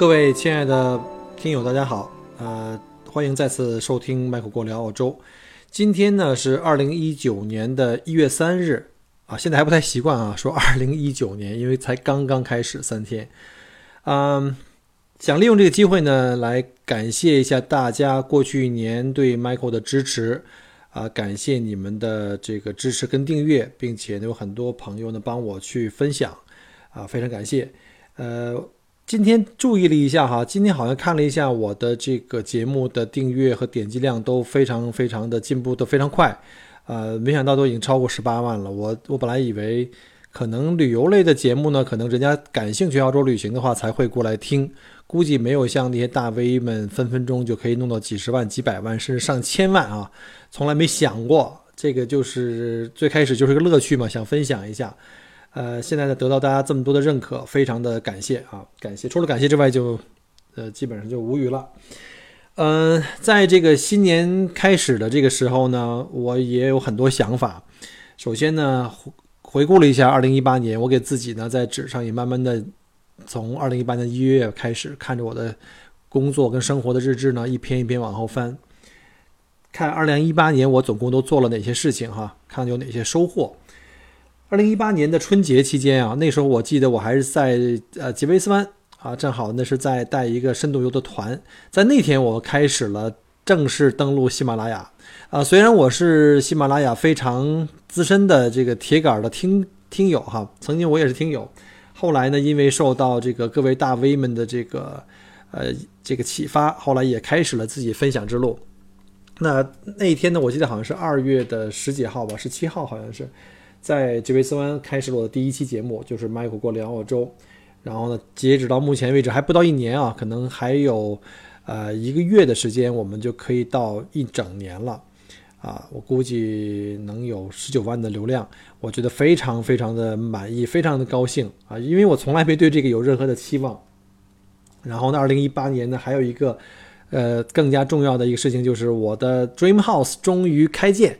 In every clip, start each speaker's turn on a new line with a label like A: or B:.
A: 各位亲爱的听友，大家好，呃，欢迎再次收听麦克过聊澳洲。今天呢是二零一九年的一月三日啊，现在还不太习惯啊，说二零一九年，因为才刚刚开始三天。嗯，想利用这个机会呢，来感谢一下大家过去一年对 Michael 的支持啊，感谢你们的这个支持跟订阅，并且呢有很多朋友呢帮我去分享啊，非常感谢。呃。今天注意了一下哈，今天好像看了一下我的这个节目的订阅和点击量都非常非常的进步都非常快，呃，没想到都已经超过十八万了。我我本来以为可能旅游类的节目呢，可能人家感兴趣澳洲旅行的话才会过来听，估计没有像那些大 V 们分分钟就可以弄到几十万、几百万甚至上千万啊，从来没想过。这个就是最开始就是个乐趣嘛，想分享一下。呃，现在呢得到大家这么多的认可，非常的感谢啊！感谢，除了感谢之外，就呃基本上就无语了。嗯，在这个新年开始的这个时候呢，我也有很多想法。首先呢，回顾了一下2018年，我给自己呢在纸上也慢慢的从2018年一月开始，看着我的工作跟生活的日志呢，一篇一篇往后翻，看2018年我总共都做了哪些事情哈，看有哪些收获。二零一八年的春节期间啊，那时候我记得我还是在呃吉维斯湾啊，正好那是在带一个深度游的团，在那天我开始了正式登陆喜马拉雅啊。虽然我是喜马拉雅非常资深的这个铁杆的听听友哈，曾经我也是听友，后来呢，因为受到这个各位大 V 们的这个呃这个启发，后来也开始了自己分享之路。那那一天呢，我记得好像是二月的十几号吧，十七号好像是。在吉维斯湾开始了我的第一期节目，就是迈克过两澳洲。然后呢，截止到目前为止还不到一年啊，可能还有呃一个月的时间，我们就可以到一整年了啊。我估计能有十九万的流量，我觉得非常非常的满意，非常的高兴啊，因为我从来没对这个有任何的期望。然后呢，二零一八年呢，还有一个呃更加重要的一个事情，就是我的 Dream House 终于开建。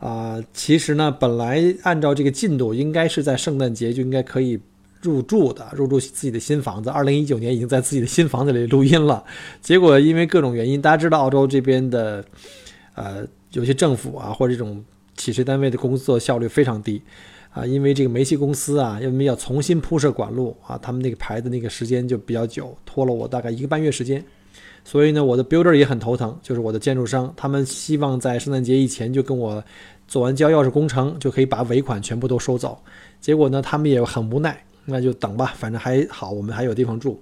A: 啊，其实呢，本来按照这个进度，应该是在圣诞节就应该可以入住的，入住自己的新房子。二零一九年已经在自己的新房子里录音了，结果因为各种原因，大家知道澳洲这边的，呃，有些政府啊或者这种企事单位的工作效率非常低，啊，因为这个煤气公司啊，因为要重新铺设管路啊，他们那个排的那个时间就比较久，拖了我大概一个半月时间。所以呢，我的 builder 也很头疼，就是我的建筑商，他们希望在圣诞节以前就跟我做完交钥匙工程，就可以把尾款全部都收走。结果呢，他们也很无奈，那就等吧，反正还好，我们还有地方住。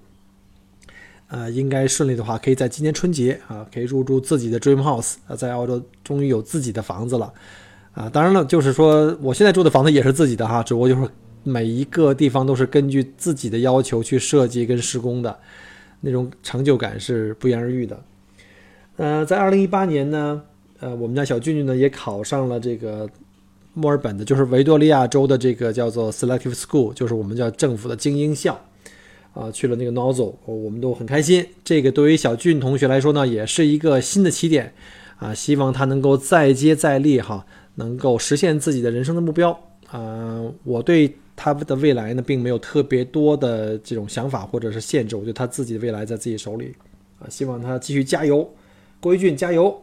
A: 呃，应该顺利的话，可以在今年春节啊，可以入住自己的 dream house 啊，在澳洲终于有自己的房子了啊。当然了，就是说我现在住的房子也是自己的哈，只不过就是每一个地方都是根据自己的要求去设计跟施工的。那种成就感是不言而喻的。呃，在二零一八年呢，呃，我们家小俊俊呢也考上了这个墨尔本的，就是维多利亚州的这个叫做 Selective School，就是我们叫政府的精英校，啊，去了那个 Nozzle，我们都很开心。这个对于小俊同学来说呢，也是一个新的起点，啊，希望他能够再接再厉哈，能够实现自己的人生的目标。啊，我对。他的未来呢，并没有特别多的这种想法或者是限制，我觉得他自己的未来在自己手里，啊，希望他继续加油，郭一俊加油。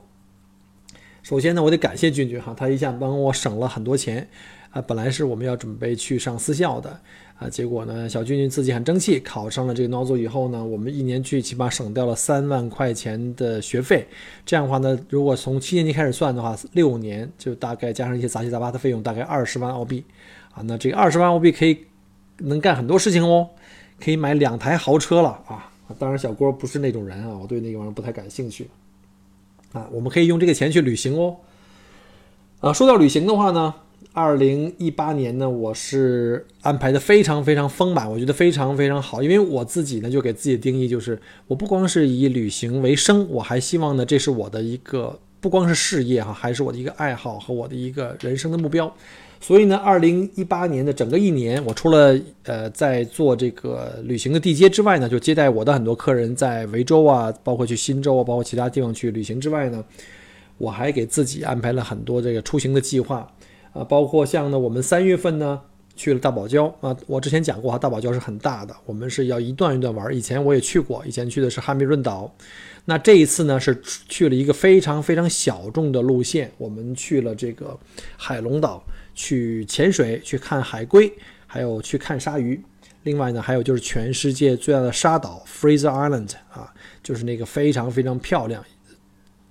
A: 首先呢，我得感谢俊俊哈，他一下帮我省了很多钱，啊，本来是我们要准备去上私校的，啊，结果呢，小俊俊自己很争气，考上了这个 Nozzle 以后呢，我们一年去起码省掉了三万块钱的学费，这样的话呢，如果从七年级开始算的话，六年就大概加上一些杂七杂八的费用，大概二十万澳币。啊，那这个二十万澳币可以能干很多事情哦，可以买两台豪车了啊！当然，小郭不是那种人啊，我对那个玩意儿不太感兴趣。啊，我们可以用这个钱去旅行哦。啊，说到旅行的话呢，二零一八年呢，我是安排的非常非常丰满，我觉得非常非常好。因为我自己呢，就给自己的定义就是，我不光是以旅行为生，我还希望呢，这是我的一个不光是事业哈，还是我的一个爱好和我的一个人生的目标。所以呢，二零一八年的整个一年，我除了呃在做这个旅行的地接之外呢，就接待我的很多客人在维州啊，包括去新州啊，包括其他地方去旅行之外呢，我还给自己安排了很多这个出行的计划啊，包括像呢，我们三月份呢去了大堡礁啊，我之前讲过哈，大堡礁是很大的，我们是要一段一段玩。以前我也去过，以前去的是汉密润岛，那这一次呢是去了一个非常非常小众的路线，我们去了这个海龙岛。去潜水，去看海龟，还有去看鲨鱼。另外呢，还有就是全世界最大的沙岛 Fraser Island 啊，就是那个非常非常漂亮，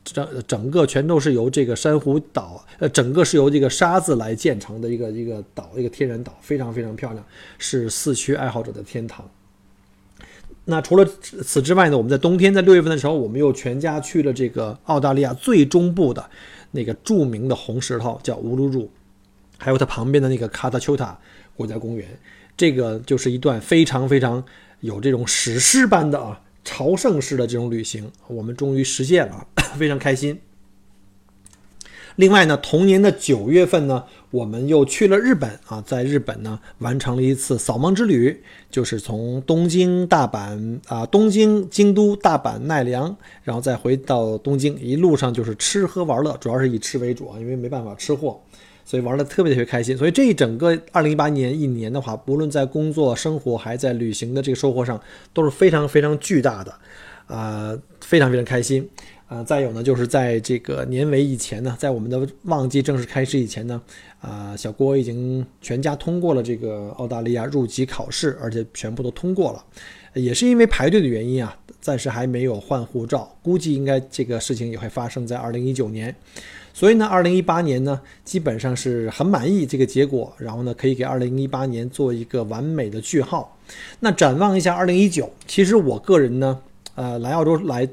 A: 整整个全都是由这个珊瑚岛，呃，整个是由这个沙子来建成的一个一个岛，一个天然岛，非常非常漂亮，是四驱爱好者的天堂。那除了此之外呢，我们在冬天，在六月份的时候，我们又全家去了这个澳大利亚最中部的那个著名的红石头，叫乌鲁鲁。还有它旁边的那个卡塔丘塔国家公园，这个就是一段非常非常有这种史诗般的啊朝圣式的这种旅行，我们终于实现了，非常开心。另外呢，同年的九月份呢，我们又去了日本啊，在日本呢完成了一次扫盲之旅，就是从东京、大阪啊，东京、京都、大阪、奈良，然后再回到东京，一路上就是吃喝玩乐，主要是以吃为主啊，因为没办法吃货。所以玩的特别特别开心，所以这一整个二零一八年一年的话，不论在工作、生活，还在旅行的这个收获上，都是非常非常巨大的，啊，非常非常开心，啊，再有呢，就是在这个年尾以前呢，在我们的旺季正式开始以前呢，啊，小郭已经全家通过了这个澳大利亚入籍考试，而且全部都通过了，也是因为排队的原因啊，暂时还没有换护照，估计应该这个事情也会发生在二零一九年。所以呢，二零一八年呢，基本上是很满意这个结果，然后呢，可以给二零一八年做一个完美的句号。那展望一下二零一九，其实我个人呢，呃，来澳洲来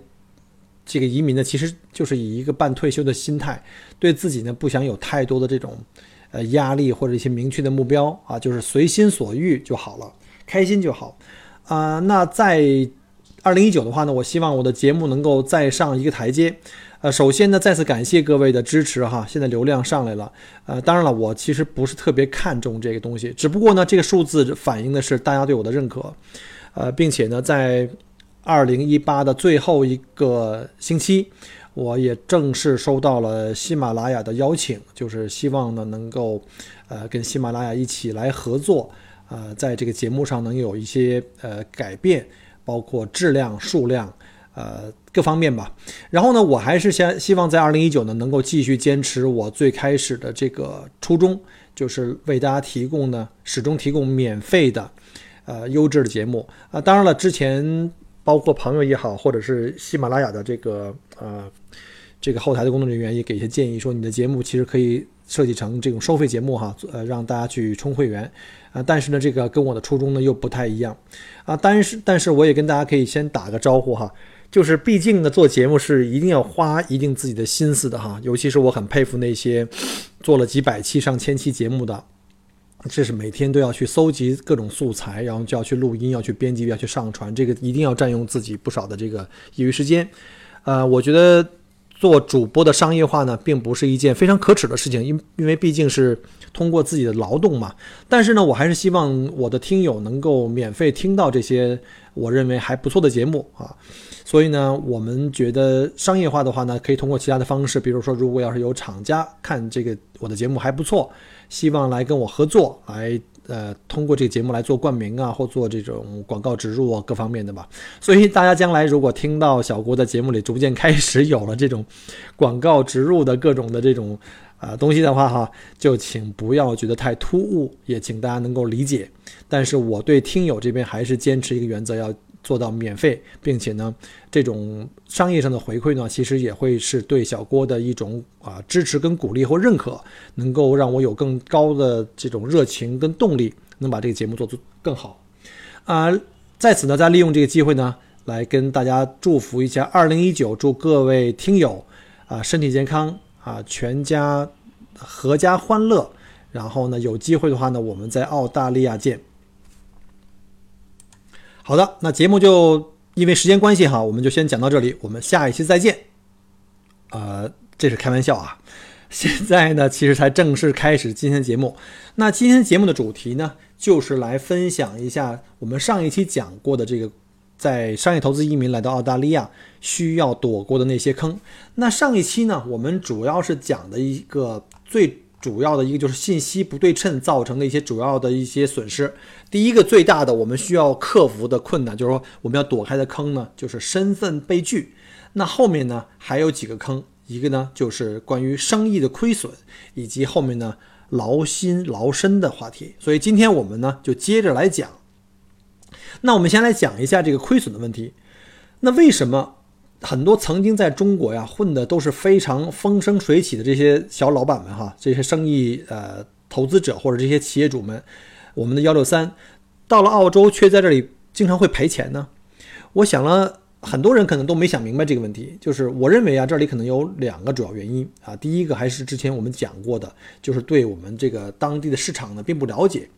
A: 这个移民呢，其实就是以一个半退休的心态，对自己呢不想有太多的这种呃压力或者一些明确的目标啊，就是随心所欲就好了，开心就好。啊，那在二零一九的话呢，我希望我的节目能够再上一个台阶。呃，首先呢，再次感谢各位的支持哈，现在流量上来了。呃，当然了，我其实不是特别看重这个东西，只不过呢，这个数字反映的是大家对我的认可。呃，并且呢，在二零一八的最后一个星期，我也正式收到了喜马拉雅的邀请，就是希望呢能够呃跟喜马拉雅一起来合作，呃，在这个节目上能有一些呃改变，包括质量、数量。呃，各方面吧。然后呢，我还是先希望在二零一九呢，能够继续坚持我最开始的这个初衷，就是为大家提供呢，始终提供免费的，呃，优质的节目啊。当然了，之前包括朋友也好，或者是喜马拉雅的这个呃这个后台的工作人员也给一些建议，说你的节目其实可以设计成这种收费节目哈，呃，让大家去充会员啊。但是呢，这个跟我的初衷呢又不太一样啊。但是，但是我也跟大家可以先打个招呼哈。就是毕竟呢，做节目是一定要花一定自己的心思的哈。尤其是我很佩服那些做了几百期、上千期节目的，这是每天都要去搜集各种素材，然后就要去录音、要去编辑、要去上传，这个一定要占用自己不少的这个业余时间。呃，我觉得做主播的商业化呢，并不是一件非常可耻的事情，因因为毕竟是通过自己的劳动嘛。但是呢，我还是希望我的听友能够免费听到这些我认为还不错的节目啊。所以呢，我们觉得商业化的话呢，可以通过其他的方式，比如说，如果要是有厂家看这个我的节目还不错，希望来跟我合作，来呃通过这个节目来做冠名啊，或做这种广告植入啊，各方面的吧。所以大家将来如果听到小郭在节目里逐渐开始有了这种广告植入的各种的这种啊东西的话哈，就请不要觉得太突兀，也请大家能够理解。但是我对听友这边还是坚持一个原则，要。做到免费，并且呢，这种商业上的回馈呢，其实也会是对小郭的一种啊支持跟鼓励或认可，能够让我有更高的这种热情跟动力，能把这个节目做做更好。啊，在此呢，再利用这个机会呢，来跟大家祝福一下二零一九，祝各位听友啊身体健康啊，全家阖家欢乐，然后呢，有机会的话呢，我们在澳大利亚见。好的，那节目就因为时间关系哈，我们就先讲到这里，我们下一期再见。呃，这是开玩笑啊。现在呢，其实才正式开始今天节目。那今天节目的主题呢，就是来分享一下我们上一期讲过的这个，在商业投资移民来到澳大利亚需要躲过的那些坑。那上一期呢，我们主要是讲的一个最主要的一个就是信息不对称造成的一些主要的一些损失。第一个最大的我们需要克服的困难，就是说我们要躲开的坑呢，就是身份被拒。那后面呢，还有几个坑。一个呢，就是关于生意的亏损，以及后面呢劳心劳身的话题。所以今天我们呢就接着来讲。那我们先来讲一下这个亏损的问题。那为什么很多曾经在中国呀混的都是非常风生水起的这些小老板们哈，这些生意呃投资者或者这些企业主们，我们的幺六三到了澳洲却在这里经常会赔钱呢？我想了。很多人可能都没想明白这个问题，就是我认为啊，这里可能有两个主要原因啊。第一个还是之前我们讲过的，就是对我们这个当地的市场呢并不了解。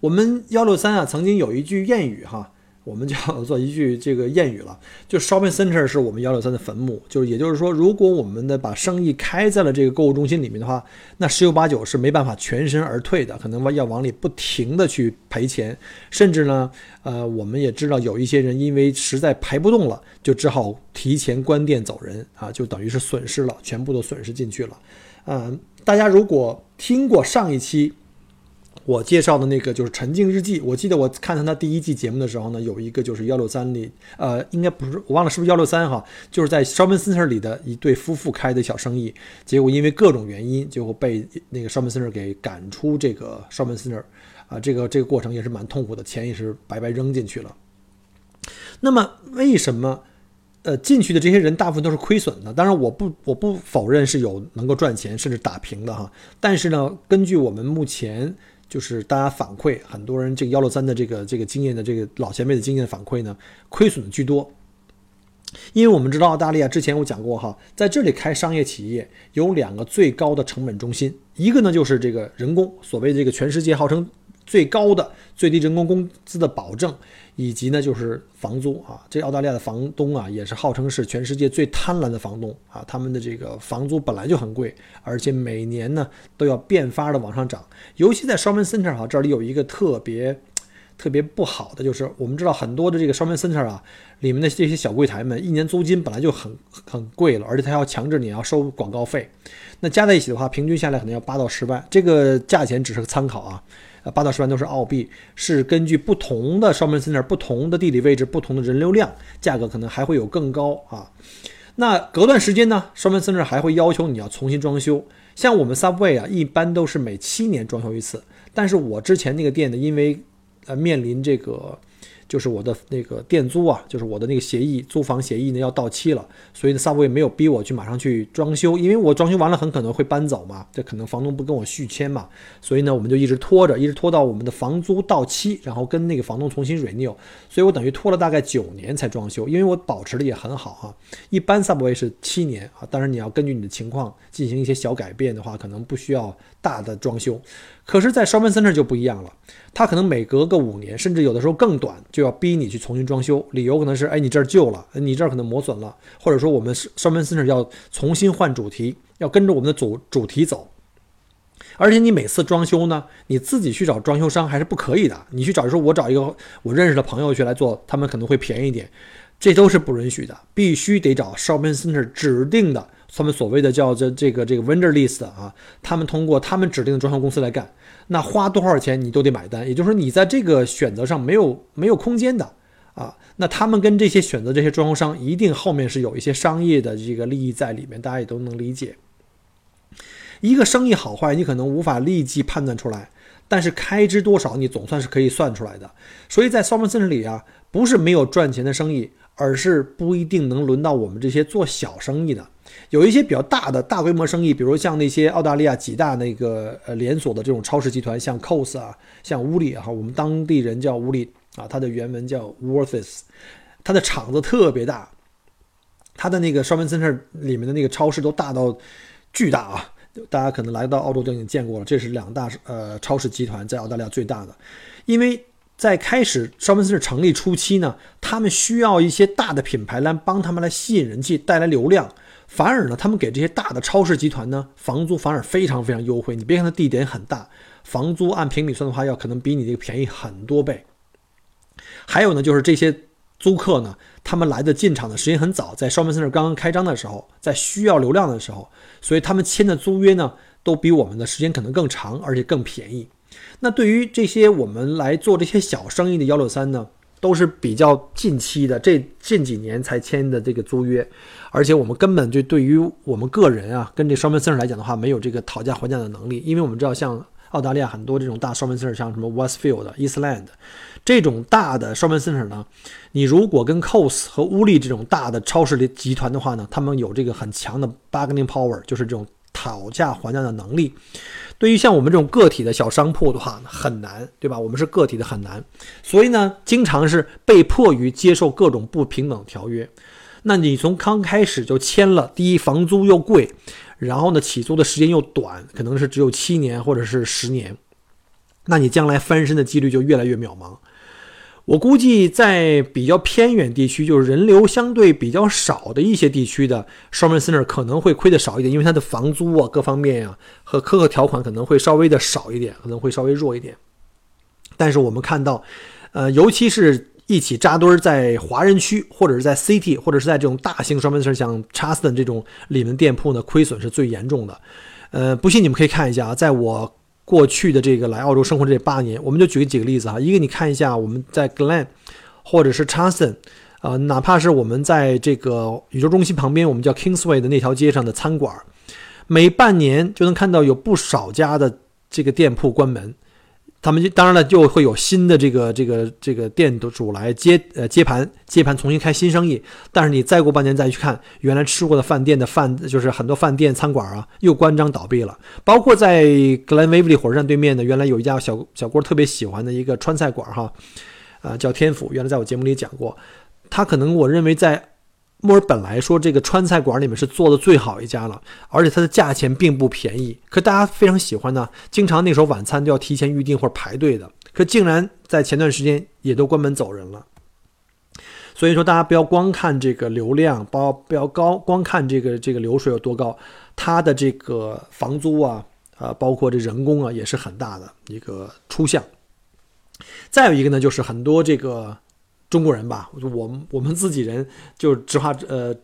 A: 我们幺六三啊曾经有一句谚语哈。我们叫做一句这个谚语了，就 shopping center 是我们幺六三的坟墓，就是也就是说，如果我们的把生意开在了这个购物中心里面的话，那十有八九是没办法全身而退的，可能要往里不停的去赔钱，甚至呢，呃，我们也知道有一些人因为实在赔不动了，就只好提前关店走人啊，就等于是损失了，全部都损失进去了。嗯，大家如果听过上一期。我介绍的那个就是《沉浸日记》，我记得我看他第一季节目的时候呢，有一个就是幺六三里，呃，应该不是，我忘了是不是幺六三哈，就是在 shopping center 里的一对夫妇开的小生意，结果因为各种原因，结果被那个 shopping center 给赶出这个 shopping center，啊，这个这个过程也是蛮痛苦的，钱也是白白扔进去了。那么为什么，呃，进去的这些人大部分都是亏损的？当然，我不我不否认是有能够赚钱甚至打平的哈，但是呢，根据我们目前。就是大家反馈，很多人这个幺六三的这个这个经验的这个老前辈的经验反馈呢，亏损的居多。因为我们知道澳大利亚之前我讲过哈，在这里开商业企业有两个最高的成本中心，一个呢就是这个人工，所谓这个全世界号称最高的最低人工工资的保证。以及呢，就是房租啊，这澳大利亚的房东啊，也是号称是全世界最贪婪的房东啊。他们的这个房租本来就很贵，而且每年呢都要变发的往上涨。尤其在 shopping center 哈，这里有一个特别特别不好的，就是我们知道很多的这个 shopping center 啊，里面的这些小柜台们，一年租金本来就很很贵了，而且他要强制你要收广告费，那加在一起的话，平均下来可能要八到十万。这个价钱只是个参考啊。八到十万都是澳币，是根据不同的 shopping center、不同的地理位置、不同的人流量，价格可能还会有更高啊。那隔段时间呢，shopping center 还会要求你要重新装修。像我们 Subway 啊，一般都是每七年装修一次。但是我之前那个店呢，因为呃面临这个。就是我的那个店租啊，就是我的那个协议租房协议呢要到期了，所以呢，萨博也没有逼我去马上去装修，因为我装修完了很可能会搬走嘛，这可能房东不跟我续签嘛，所以呢，我们就一直拖着，一直拖到我们的房租到期，然后跟那个房东重新 renew，所以我等于拖了大概九年才装修，因为我保持的也很好哈，一般萨博是七年啊，当然你要根据你的情况进行一些小改变的话，可能不需要大的装修。可是，在 shopping center 就不一样了，它可能每隔个五年，甚至有的时候更短，就要逼你去重新装修。理由可能是，哎，你这儿旧了，你这儿可能磨损了，或者说我们 shopping center 要重新换主题，要跟着我们的主主题走。而且你每次装修呢，你自己去找装修商还是不可以的。你去找，说我找一个我认识的朋友去来做，他们可能会便宜一点，这都是不允许的，必须得找 shopping center 指定的。他们所谓的叫这这个这个 vendor list 啊，他们通过他们指定的装修公司来干，那花多少钱你都得买单。也就是说，你在这个选择上没有没有空间的啊。那他们跟这些选择这些装修商，一定后面是有一些商业的这个利益在里面，大家也都能理解。一个生意好坏，你可能无法立即判断出来，但是开支多少，你总算是可以算出来的。所以在 s o m e r c e n 里啊，不是没有赚钱的生意，而是不一定能轮到我们这些做小生意的。有一些比较大的大规模生意，比如像那些澳大利亚几大那个呃连锁的这种超市集团，像 COS 啊，像乌里哈，我们当地人叫乌里啊，它的原文叫 Worths，它的厂子特别大，它的那个 shopping center 里面的那个超市都大到巨大啊，大家可能来到澳洲都已经见过了，这是两大呃超市集团在澳大利亚最大的。因为在开始商门市成立初期呢，他们需要一些大的品牌来帮他们来吸引人气、带来流量。反而呢，他们给这些大的超市集团呢，房租反而非常非常优惠。你别看它地点很大，房租按平米算的话，要可能比你这个便宜很多倍。还有呢，就是这些租客呢，他们来的进场的时间很早，在 shopping center 刚刚开张的时候，在需要流量的时候，所以他们签的租约呢，都比我们的时间可能更长，而且更便宜。那对于这些我们来做这些小生意的幺六三呢？都是比较近期的，这近几年才签的这个租约，而且我们根本就对于我们个人啊，跟这双门 center 来讲的话，没有这个讨价还价的能力，因为我们知道，像澳大利亚很多这种大双门 center，像什么 Westfield、Eastland 这种大的双门 center 呢，你如果跟 Coles 和乌利这种大的超市的集团的话呢，他们有这个很强的 bargaining power，就是这种讨价还价的能力。对于像我们这种个体的小商铺的话，很难，对吧？我们是个体的，很难，所以呢，经常是被迫于接受各种不平等条约。那你从刚开始就签了，第一房租又贵，然后呢，起租的时间又短，可能是只有七年或者是十年，那你将来翻身的几率就越来越渺茫。我估计在比较偏远地区，就是人流相对比较少的一些地区的 shopping center 可能会亏的少一点，因为它的房租啊各方面呀和苛刻条款可能会稍微的少一点，可能会稍微弱一点。但是我们看到，呃，尤其是一起扎堆在华人区或者是在 city 或者是在这种大型双门市像 Charleston 这种里面店铺呢，亏损是最严重的。呃，不信你们可以看一下啊，在我。过去的这个来澳洲生活这八年，我们就举几个例子哈。一个你看一下，我们在 Glen 或者是 Charleston，呃，哪怕是我们在这个宇宙中心旁边，我们叫 Kingsway 的那条街上的餐馆，每半年就能看到有不少家的这个店铺关门。他们就当然了，就会有新的这个这个这个店主来接呃接盘接盘，重新开新生意。但是你再过半年再去看，原来吃过的饭店的饭就是很多饭店餐馆啊，又关张倒闭了。包括在格兰威利火车站对面的，原来有一家小小郭特别喜欢的一个川菜馆哈，啊叫天府，原来在我节目里讲过，他可能我认为在。墨尔本来说，这个川菜馆里面是做的最好一家了，而且它的价钱并不便宜，可大家非常喜欢呢。经常那时候晚餐都要提前预定或者排队的，可竟然在前段时间也都关门走人了。所以说，大家不要光看这个流量，包不要高光看这个这个流水有多高，它的这个房租啊，啊，包括这人工啊，也是很大的一个出项。再有一个呢，就是很多这个。中国人吧，我们我们自己人就直话呃，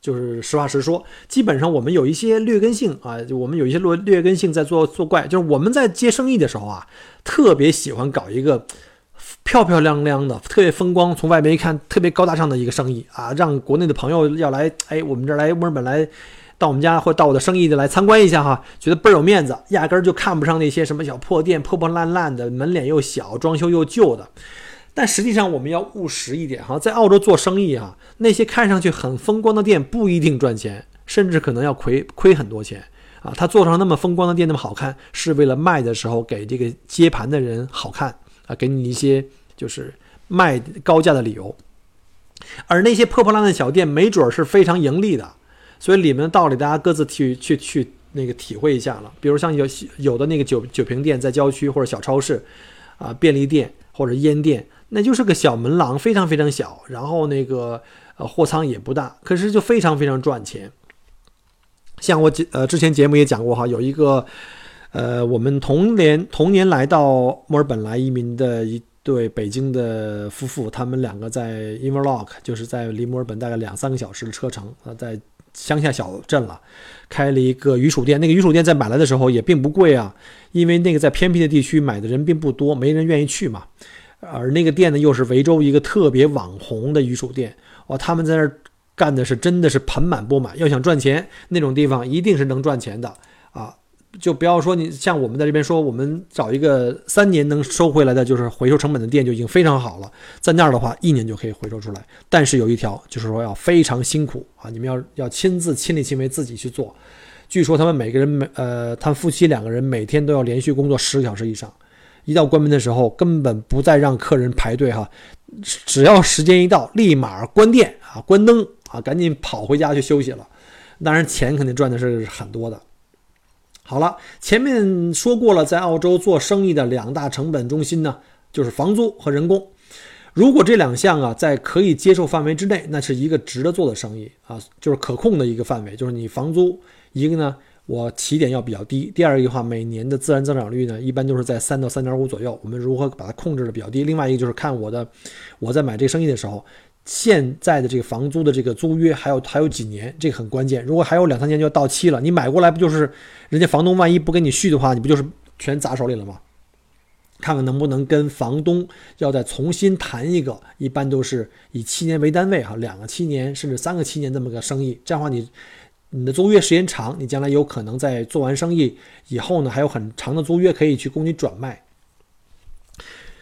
A: 就是实话实说，基本上我们有一些劣根性啊，就我们有一些劣劣根性在做作怪，就是我们在接生意的时候啊，特别喜欢搞一个漂漂亮亮的、特别风光，从外面一看特别高大上的一个生意啊，让国内的朋友要来，哎，我们这儿来墨尔本来到我们家或到我的生意的来参观一下哈，觉得倍儿有面子，压根儿就看不上那些什么小破店、破破烂烂的，门脸又小、装修又旧的。但实际上，我们要务实一点哈，在澳洲做生意啊，那些看上去很风光的店不一定赚钱，甚至可能要亏亏很多钱啊。他做成那么风光的店那么好看，是为了卖的时候给这个接盘的人好看啊，给你一些就是卖高价的理由。而那些破破烂烂小店，没准是非常盈利的。所以里面的道理，大家各自去去去那个体会一下了。比如像有有的那个酒酒瓶店在郊区或者小超市啊，便利店或者烟店。那就是个小门廊，非常非常小，然后那个呃货仓也不大，可是就非常非常赚钱。像我呃之前节目也讲过哈，有一个呃我们同年同年来到墨尔本来移民的一对北京的夫妇，他们两个在 Inverloch，就是在离墨尔本大概两三个小时的车程啊，在乡下小镇了，开了一个鱼薯店。那个鱼薯店在买来的时候也并不贵啊，因为那个在偏僻的地区买的人并不多，没人愿意去嘛。而那个店呢，又是维州一个特别网红的鱼薯店哇！他们在那儿干的是真的是盆满钵满。要想赚钱，那种地方一定是能赚钱的啊！就不要说你像我们在这边说，我们找一个三年能收回来的，就是回收成本的店就已经非常好了。在那儿的话，一年就可以回收出来。但是有一条，就是说要非常辛苦啊！你们要要亲自亲力亲为自己去做。据说他们每个人每呃，他们夫妻两个人每天都要连续工作十个小时以上。一到关门的时候，根本不再让客人排队哈，只要时间一到，立马关店啊，关灯啊，赶紧跑回家去休息了。当然，钱肯定赚的是很多的。好了，前面说过了，在澳洲做生意的两大成本中心呢，就是房租和人工。如果这两项啊在可以接受范围之内，那是一个值得做的生意啊，就是可控的一个范围。就是你房租一个呢，我起点要比较低；第二个的话，每年的自然增长率呢，一般都是在三到三点五左右。我们如何把它控制的比较低？另外一个就是看我的，我在买这个生意的时候。现在的这个房租的这个租约还有还有几年，这个很关键。如果还有两三年就要到期了，你买过来不就是人家房东万一不给你续的话，你不就是全砸手里了吗？看看能不能跟房东要再重新谈一个，一般都是以七年为单位哈，两个七年甚至三个七年这么个生意，这样的话你你的租约时间长，你将来有可能在做完生意以后呢，还有很长的租约可以去供你转卖。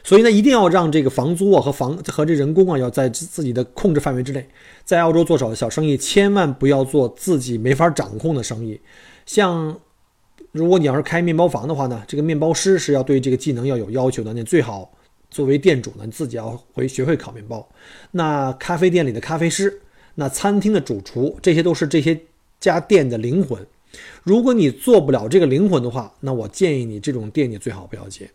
A: 所以呢，一定要让这个房租啊和房和这人工啊要在自己的控制范围之内。在澳洲做小小生意，千万不要做自己没法掌控的生意。像如果你要是开面包房的话呢，这个面包师是要对这个技能要有要求的。你最好作为店主呢，你自己要会学会烤面包。那咖啡店里的咖啡师，那餐厅的主厨，这些都是这些家店的灵魂。如果你做不了这个灵魂的话，那我建议你这种店你最好不要接。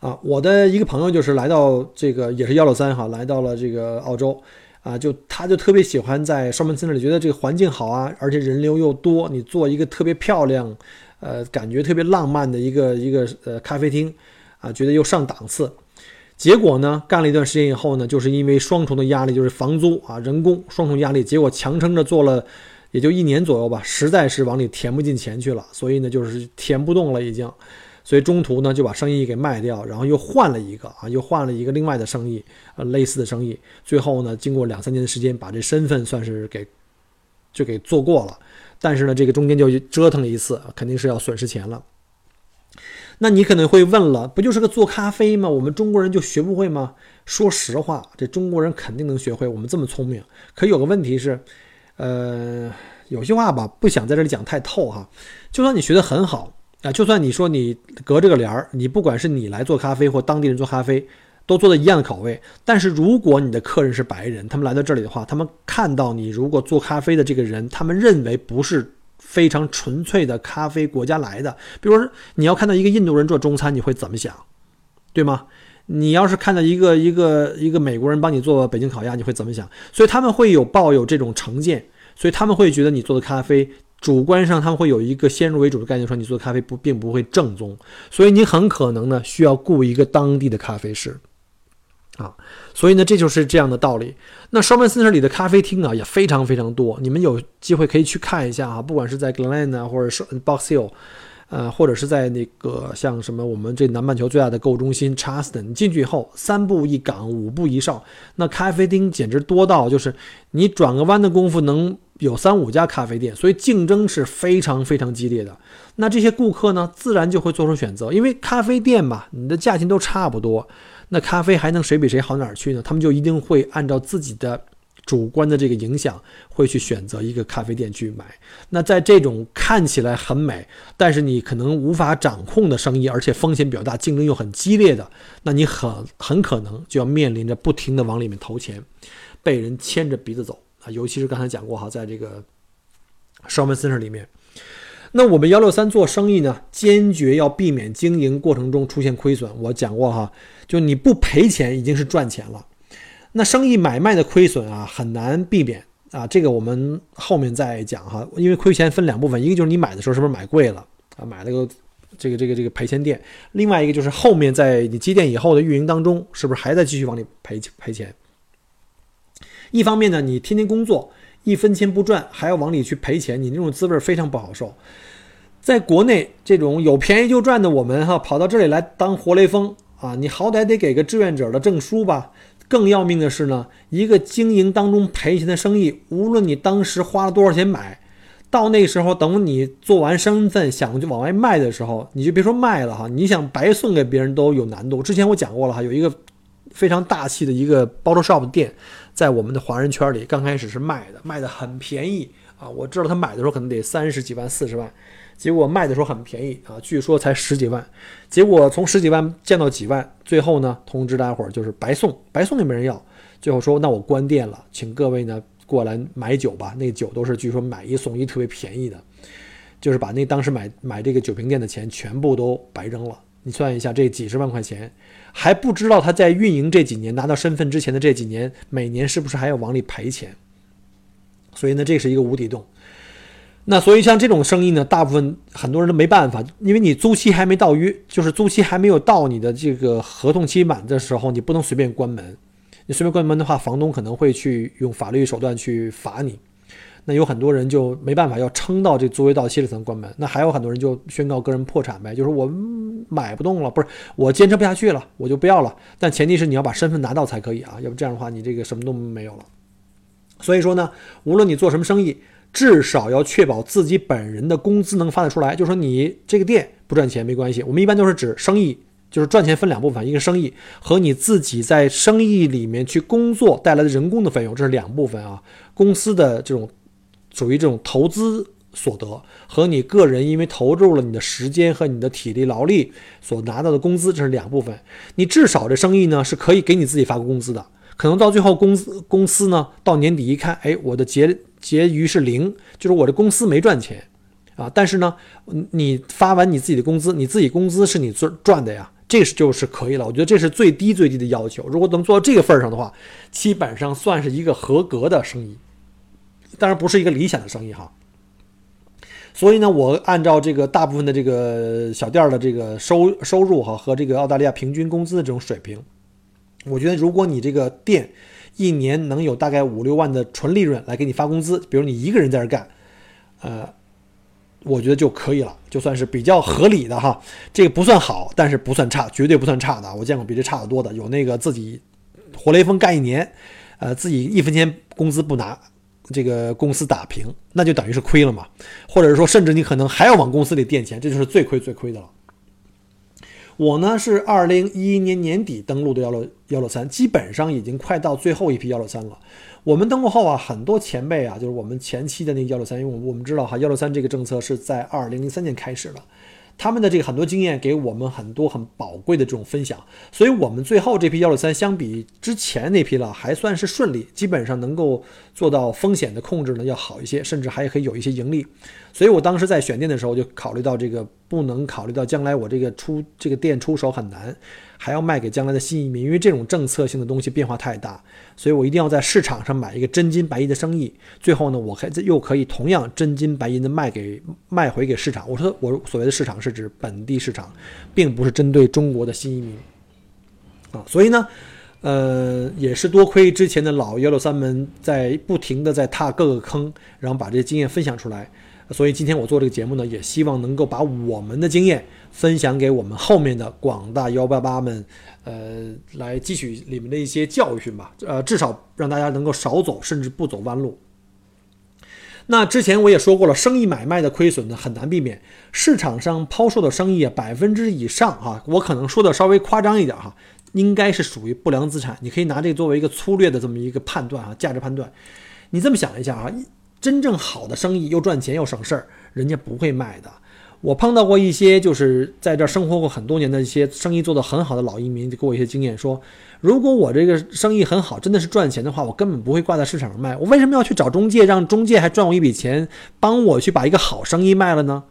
A: 啊，我的一个朋友就是来到这个也是幺六三哈，来到了这个澳洲，啊，就他就特别喜欢在双门村那里，觉得这个环境好啊，而且人流又多，你做一个特别漂亮，呃，感觉特别浪漫的一个一个呃咖啡厅，啊，觉得又上档次。结果呢，干了一段时间以后呢，就是因为双重的压力，就是房租啊、人工双重压力，结果强撑着做了也就一年左右吧，实在是往里填不进钱去了，所以呢，就是填不动了已经。所以中途呢就把生意给卖掉，然后又换了一个啊，又换了一个另外的生意，呃，类似的生意。最后呢，经过两三年的时间，把这身份算是给就给做过了。但是呢，这个中间就折腾了一次，肯定是要损失钱了。那你可能会问了，不就是个做咖啡吗？我们中国人就学不会吗？说实话，这中国人肯定能学会。我们这么聪明，可有个问题是，呃，有些话吧，不想在这里讲太透哈。就算你学得很好。啊，就算你说你隔着个帘儿，你不管是你来做咖啡或当地人做咖啡，都做的一样的口味。但是如果你的客人是白人，他们来到这里的话，他们看到你如果做咖啡的这个人，他们认为不是非常纯粹的咖啡国家来的。比如说，你要看到一个印度人做中餐，你会怎么想，对吗？你要是看到一个一个一个美国人帮你做北京烤鸭，你会怎么想？所以他们会有抱有这种成见，所以他们会觉得你做的咖啡。主观上他们会有一个先入为主的概念，说你做的咖啡不并不会正宗，所以你很可能呢需要雇一个当地的咖啡师，啊，所以呢这就是这样的道理。那双门森林里的咖啡厅啊也非常非常多，你们有机会可以去看一下啊，不管是在 Glen 啊，或者是 Box Hill，呃，或者是在那个像什么我们这南半球最大的购物中心 Charleston，你进去以后三步一岗，五步一哨，那咖啡厅简直多到就是你转个弯的功夫能。有三五家咖啡店，所以竞争是非常非常激烈的。那这些顾客呢，自然就会做出选择，因为咖啡店嘛，你的价钱都差不多，那咖啡还能谁比谁好哪儿去呢？他们就一定会按照自己的主观的这个影响，会去选择一个咖啡店去买。那在这种看起来很美，但是你可能无法掌控的生意，而且风险比较大，竞争又很激烈的，那你很很可能就要面临着不停的往里面投钱，被人牵着鼻子走。啊，尤其是刚才讲过哈，在这个 s h o w m a n Center 里面，那我们幺六三做生意呢，坚决要避免经营过程中出现亏损。我讲过哈，就你不赔钱已经是赚钱了。那生意买卖的亏损啊，很难避免啊。这个我们后面再讲哈，因为亏钱分两部分，一个就是你买的时候是不是买贵了啊，买了个这个这个这个赔钱店；另外一个就是后面在你积淀以后的运营当中，是不是还在继续往里赔赔钱？一方面呢，你天天工作一分钱不赚，还要往里去赔钱，你那种滋味非常不好受。在国内这种有便宜就赚的，我们哈跑到这里来当活雷锋啊，你好歹得给个志愿者的证书吧。更要命的是呢，一个经营当中赔钱的生意，无论你当时花了多少钱买，到那时候等你做完身份想就往外卖的时候，你就别说卖了哈，你想白送给别人都有难度。之前我讲过了哈，有一个非常大气的一个 bottle shop 店。在我们的华人圈里，刚开始是卖的，卖的很便宜啊！我知道他买的时候可能得三十几万、四十万，结果卖的时候很便宜啊，据说才十几万。结果从十几万降到几万，最后呢通知大家伙儿就是白送，白送也没人要。最后说那我关店了，请各位呢过来买酒吧。那酒都是据说买一送一，特别便宜的。就是把那当时买买这个酒瓶店的钱全部都白扔了。你算一下，这几十万块钱，还不知道他在运营这几年拿到身份之前的这几年，每年是不是还要往里赔钱？所以呢，这是一个无底洞。那所以像这种生意呢，大部分很多人都没办法，因为你租期还没到约，就是租期还没有到你的这个合同期满的时候，你不能随便关门。你随便关门的话，房东可能会去用法律手段去罚你。那有很多人就没办法，要撑到这租约到期了才能关门。那还有很多人就宣告个人破产呗，就是我买不动了，不是我坚持不下去了，我就不要了。但前提是你要把身份拿到才可以啊，要不这样的话你这个什么都没有了。所以说呢，无论你做什么生意。至少要确保自己本人的工资能发得出来。就说你这个店不赚钱没关系，我们一般都是指生意，就是赚钱分两部分，一个生意和你自己在生意里面去工作带来的人工的费用，这是两部分啊。公司的这种属于这种投资所得和你个人因为投入了你的时间和你的体力劳力所拿到的工资，这是两部分。你至少这生意呢是可以给你自己发工资的。可能到最后公司公司呢到年底一看，哎，我的结结余是零，就是我的公司没赚钱啊。但是呢，你发完你自己的工资，你自己工资是你赚赚的呀，这是就是可以了。我觉得这是最低最低的要求。如果能做到这个份儿上的话，基本上算是一个合格的生意，当然不是一个理想的生意哈。所以呢，我按照这个大部分的这个小店的这个收收入哈和这个澳大利亚平均工资的这种水平。我觉得，如果你这个店一年能有大概五六万的纯利润来给你发工资，比如你一个人在这干，呃，我觉得就可以了，就算是比较合理的哈。这个不算好，但是不算差，绝对不算差的。我见过比这差得多的，有那个自己活雷锋干一年，呃，自己一分钱工资不拿，这个公司打平，那就等于是亏了嘛。或者是说，甚至你可能还要往公司里垫钱，这就是最亏最亏的了。我呢是二零一一年年底登陆的幺六幺六三，基本上已经快到最后一批幺六三了。我们登陆后啊，很多前辈啊，就是我们前期的那个幺六三，因为我们我们知道哈，幺六三这个政策是在二零零三年开始的。他们的这个很多经验给我们很多很宝贵的这种分享，所以我们最后这批幺六三相比之前那批了还算是顺利，基本上能够做到风险的控制呢要好一些，甚至还可以有一些盈利。所以我当时在选店的时候就考虑到这个不能考虑到将来我这个出这个店出手很难。还要卖给将来的新移民，因为这种政策性的东西变化太大，所以我一定要在市场上买一个真金白银的生意。最后呢，我还又可以同样真金白银的卖给卖回给市场。我说我所谓的市场是指本地市场，并不是针对中国的新移民啊。所以呢，呃，也是多亏之前的老幺六三们在不停的在踏各个坑，然后把这些经验分享出来。所以今天我做这个节目呢，也希望能够把我们的经验分享给我们后面的广大幺八八们，呃，来汲取里面的一些教训吧。呃，至少让大家能够少走，甚至不走弯路。那之前我也说过了，生意买卖的亏损呢很难避免。市场上抛售的生意啊，百分之以上哈，我可能说的稍微夸张一点哈，应该是属于不良资产。你可以拿这个作为一个粗略的这么一个判断啊，价值判断。你这么想一下啊。真正好的生意又赚钱又省事儿，人家不会卖的。我碰到过一些就是在这生活过很多年的一些生意做得很好的老移民，就给我一些经验说：如果我这个生意很好，真的是赚钱的话，我根本不会挂在市场上卖。我为什么要去找中介，让中介还赚我一笔钱，帮我去把一个好生意卖了呢？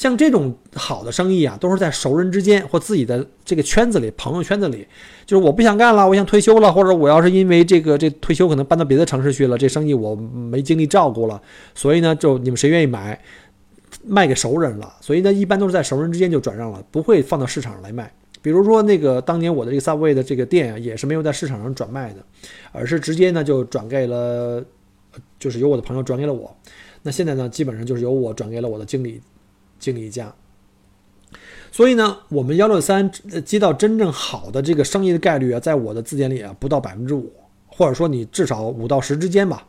A: 像这种好的生意啊，都是在熟人之间或自己的这个圈子里、朋友圈子里，就是我不想干了，我想退休了，或者我要是因为这个这退休可能搬到别的城市去了，这生意我没精力照顾了，所以呢，就你们谁愿意买，卖给熟人了。所以呢，一般都是在熟人之间就转让了，不会放到市场上来卖。比如说那个当年我的这个 Subway 的这个店啊，也是没有在市场上转卖的，而是直接呢就转给了，就是由我的朋友转给了我。那现在呢，基本上就是由我转给了我的经理。经理家，所以呢，我们幺六三接到真正好的这个生意的概率啊，在我的字典里啊，不到百分之五，或者说你至少五到十之间吧。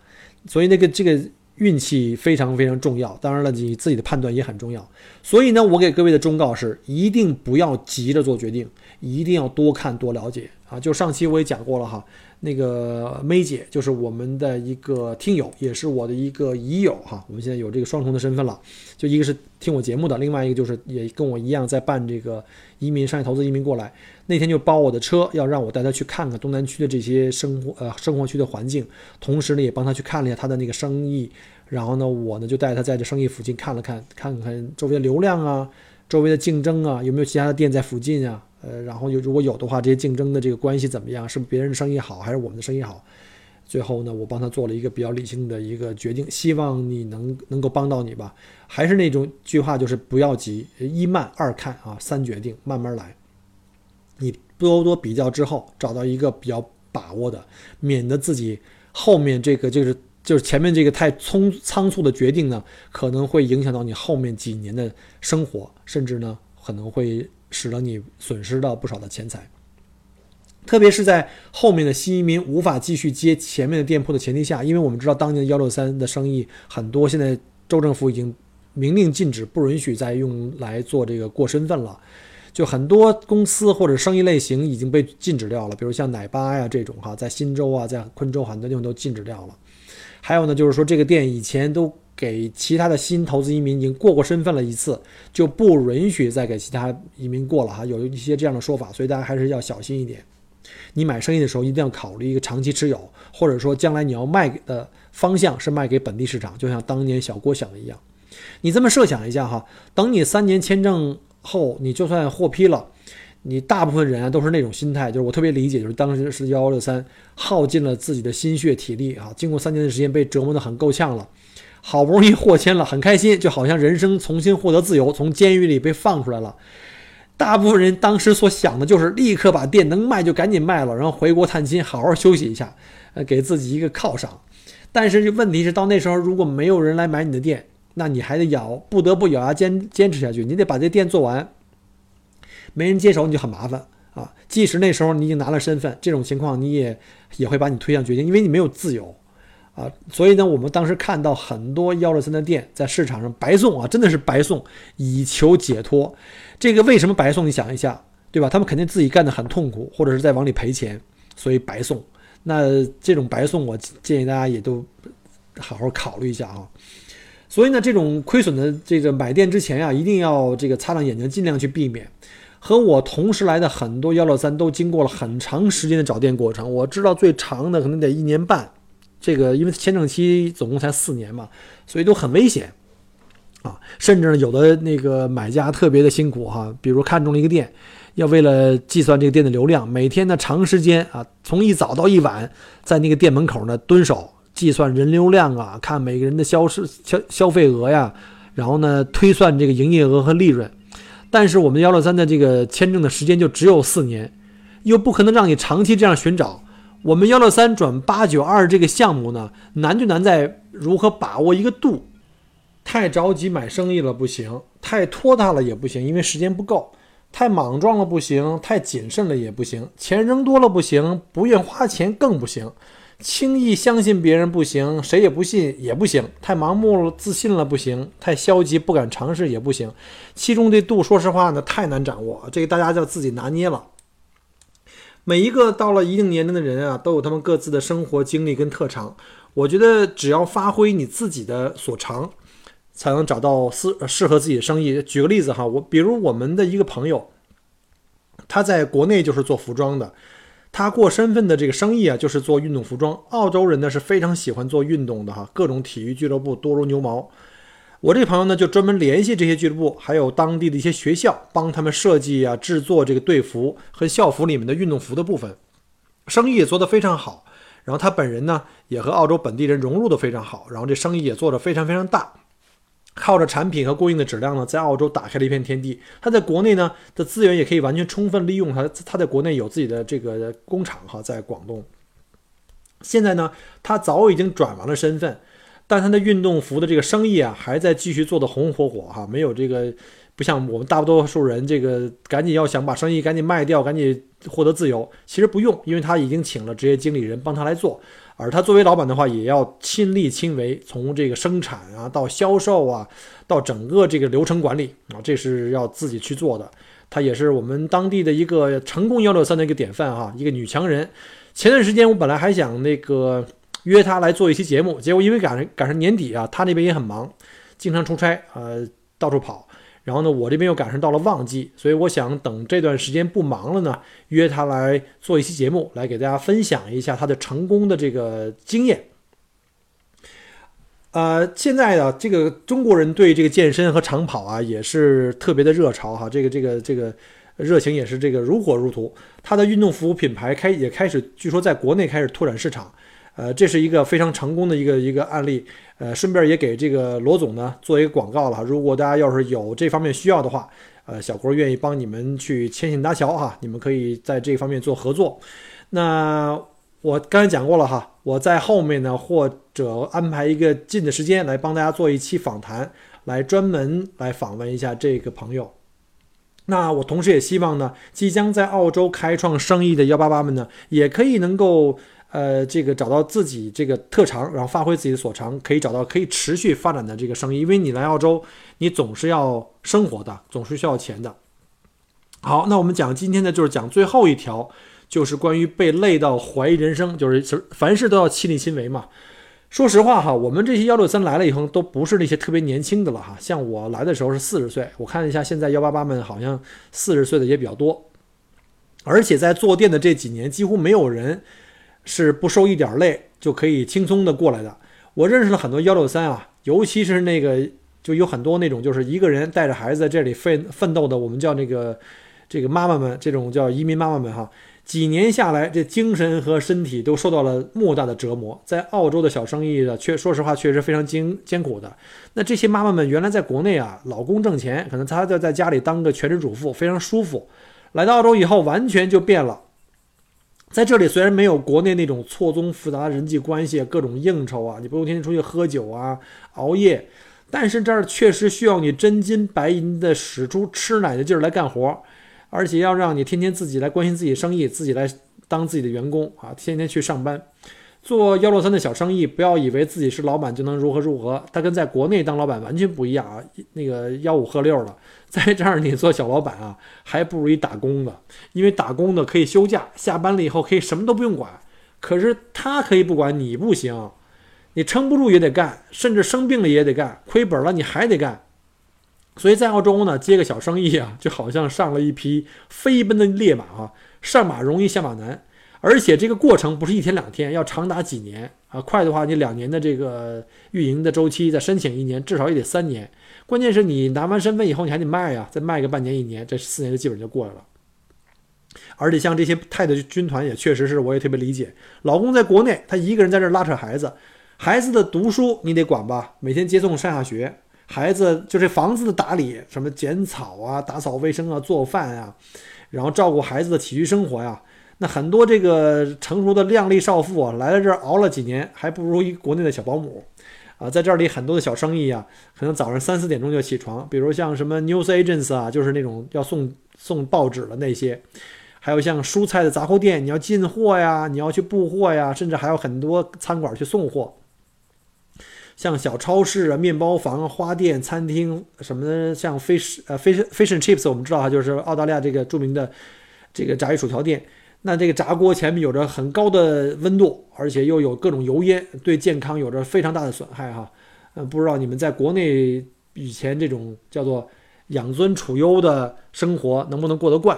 A: 所以那个这个运气非常非常重要，当然了，你自己的判断也很重要。所以呢，我给各位的忠告是：一定不要急着做决定，一定要多看多了解啊。就上期我也讲过了哈。那个梅姐就是我们的一个听友，也是我的一个姨友哈。我们现在有这个双重的身份了，就一个是听我节目的，另外一个就是也跟我一样在办这个移民商业投资移民过来。那天就包我的车，要让我带他去看看东南区的这些生活呃生活区的环境，同时呢也帮他去看了一下他的那个生意，然后呢，我呢就带他在这生意附近看了看，看看周围的流量啊，周围的竞争啊，有没有其他的店在附近啊？呃，然后有如果有的话，这些竞争的这个关系怎么样？是别人的生意好，还是我们的生意好？最后呢，我帮他做了一个比较理性的一个决定，希望你能能够帮到你吧。还是那种句话，就是不要急，一慢二看啊，三决定，慢慢来。你多多比较之后，找到一个比较把握的，免得自己后面这个就是就是前面这个太匆仓促的决定呢，可能会影响到你后面几年的生活，甚至呢可能会。使得你损失到不少的钱财，特别是在后面的新移民无法继续接前面的店铺的前提下，因为我们知道当年幺六三的生意很多，现在州政府已经明令禁止，不允许再用来做这个过身份了，就很多公司或者生意类型已经被禁止掉了，比如像奶吧呀这种哈，在新州啊，在昆州很多地方都禁止掉了。还有呢，就是说这个店以前都。给其他的新投资移民已经过过身份了一次，就不允许再给其他移民过了哈，有一些这样的说法，所以大家还是要小心一点。你买生意的时候一定要考虑一个长期持有，或者说将来你要卖的方向是卖给本地市场，就像当年小郭想的一样。你这么设想一下哈，等你三年签证后，你就算获批了，你大部分人啊都是那种心态，就是我特别理解，就是当时是幺幺六三耗尽了自己的心血体力啊，经过三年的时间被折磨得很够呛了。好不容易获签了，很开心，就好像人生重新获得自由，从监狱里被放出来了。大部分人当时所想的就是立刻把店能卖就赶紧卖了，然后回国探亲，好好休息一下，呃，给自己一个犒赏。但是问题是，到那时候如果没有人来买你的店，那你还得咬，不得不咬牙坚坚持下去。你得把这店做完，没人接手你就很麻烦啊。即使那时候你已经拿了身份，这种情况你也也会把你推向绝境，因为你没有自由。啊，所以呢，我们当时看到很多幺六三的店在市场上白送啊，真的是白送，以求解脱。这个为什么白送？你想一下，对吧？他们肯定自己干得很痛苦，或者是在往里赔钱，所以白送。那这种白送，我建议大家也都好好考虑一下啊。所以呢，这种亏损的这个买店之前呀，一定要这个擦亮眼睛，尽量去避免。和我同时来的很多幺六三都经过了很长时间的找店过程，我知道最长的可能得一年半。这个因为签证期总共才四年嘛，所以都很危险啊！甚至呢，有的那个买家特别的辛苦哈，比如看中了一个店，要为了计算这个店的流量，每天呢长时间啊，从一早到一晚，在那个店门口呢蹲守，计算人流量啊，看每个人的消失消消费额呀，然后呢推算这个营业额和利润。但是我们幺六三的这个签证的时间就只有四年，又不可能让你长期这样寻找。我们幺六三转八九二这个项目呢，难就难在如何把握一个度。太着急买生意了不行，太拖沓了也不行，因为时间不够；太莽撞了不行，太谨慎了也不行；钱扔多了不行，不愿花钱更不行；轻易相信别人不行，谁也不信也不行；太盲目了自信了不行，太消极不敢尝试也不行。其中这度，说实话呢，太难掌握，这个大家就自己拿捏了。每一个到了一定年龄的人啊，都有他们各自的生活经历跟特长。我觉得只要发挥你自己的所长，才能找到适适合自己的生意。举个例子哈，我比如我们的一个朋友，他在国内就是做服装的，他过身份的这个生意啊，就是做运动服装。澳洲人呢是非常喜欢做运动的哈，各种体育俱乐部多如牛毛。我这朋友呢，就专门联系这些俱乐部，还有当地的一些学校，帮他们设计啊、制作这个队服和校服里面的运动服的部分，生意也做得非常好。然后他本人呢，也和澳洲本地人融入的非常好，然后这生意也做得非常非常大。靠着产品和供应的质量呢，在澳洲打开了一片天地。他在国内呢的资源也可以完全充分利用，他他在国内有自己的这个工厂哈，在广东。现在呢，他早已经转完了身份。但他的运动服的这个生意啊，还在继续做的红红火火哈，没有这个不像我们大多数人这个赶紧要想把生意赶紧卖掉，赶紧获得自由。其实不用，因为他已经请了职业经理人帮他来做，而他作为老板的话，也要亲力亲为，从这个生产啊到销售啊，到整个这个流程管理啊，这是要自己去做的。他也是我们当地的一个成功幺六三的一个典范哈，一个女强人。前段时间我本来还想那个。约他来做一期节目，结果因为赶上赶上年底啊，他那边也很忙，经常出差，呃，到处跑。然后呢，我这边又赶上到了旺季，所以我想等这段时间不忙了呢，约他来做一期节目，来给大家分享一下他的成功的这个经验。呃，现在呢这个中国人对这个健身和长跑啊，也是特别的热潮哈。这个这个这个热情也是这个如火如荼。他的运动服务品牌开也开始，据说在国内开始拓展市场。呃，这是一个非常成功的一个一个案例。呃，顺便也给这个罗总呢做一个广告了。如果大家要是有这方面需要的话，呃，小郭愿意帮你们去牵线搭桥哈。你们可以在这方面做合作。那。我刚才讲过了哈，我在后面呢，或者安排一个近的时间来帮大家做一期访谈，来专门来访问一下这个朋友。那我同时也希望呢，即将在澳洲开创生意的幺八八们呢，也可以能够呃这个找到自己这个特长，然后发挥自己的所长，可以找到可以持续发展的这个生意。因为你来澳洲，你总是要生活的，总是需要钱的。好，那我们讲今天呢，就是讲最后一条。就是关于被累到怀疑人生，就是凡事都要亲力亲为嘛。说实话哈，我们这些幺六三来了以后，都不是那些特别年轻的了哈。像我来的时候是四十岁，我看一下现在幺八八们好像四十岁的也比较多。而且在做店的这几年，几乎没有人是不受一点累就可以轻松的过来的。我认识了很多幺六三啊，尤其是那个就有很多那种就是一个人带着孩子在这里奋奋斗的，我们叫那个这个妈妈们，这种叫移民妈妈们哈。几年下来，这精神和身体都受到了莫大的折磨。在澳洲的小生意的，确说实话，确实非常艰艰苦的。那这些妈妈们原来在国内啊，老公挣钱，可能她在在家里当个全职主妇，非常舒服。来到澳洲以后，完全就变了。在这里虽然没有国内那种错综复杂的人际关系、各种应酬啊，你不用天天出去喝酒啊、熬夜，但是这儿确实需要你真金白银的使出吃奶的劲儿来干活。而且要让你天天自己来关心自己生意，自己来当自己的员工啊，天天去上班，做幺六三的小生意。不要以为自己是老板就能如何如何，他跟在国内当老板完全不一样啊。那个吆五喝六的，在这儿你做小老板啊，还不如一打工的，因为打工的可以休假，下班了以后可以什么都不用管。可是他可以不管你不行，你撑不住也得干，甚至生病了也得干，亏本了你还得干。所以在澳洲呢，接个小生意啊，就好像上了一匹飞奔的烈马啊，上马容易下马难，而且这个过程不是一天两天，要长达几年啊。快的话，你两年的这个运营的周期，再申请一年，至少也得三年。关键是你拿完身份以后，你还得卖呀，再卖个半年一年，这四年就基本就过来了。而且像这些泰的军团也确实是，我也特别理解。老公在国内，他一个人在这拉扯孩子，孩子的读书你得管吧，每天接送上下学。孩子就这房子的打理，什么剪草啊、打扫卫生啊、做饭啊，然后照顾孩子的起居生活呀。那很多这个成熟的靓丽少妇啊，来了这儿熬了几年，还不如一国内的小保姆啊。在这里很多的小生意啊，可能早上三四点钟就起床，比如像什么 news agents 啊，就是那种要送送报纸的那些，还有像蔬菜的杂货店，你要进货呀，你要去布货呀，甚至还有很多餐馆去送货。像小超市啊、面包房、花店、餐厅什么的，像 fish 呃 fish fish and chips，我们知道哈，就是澳大利亚这个著名的这个炸鱼薯条店。那这个炸锅前面有着很高的温度，而且又有各种油烟，对健康有着非常大的损害哈。呃，不知道你们在国内以前这种叫做养尊处优的生活能不能过得惯？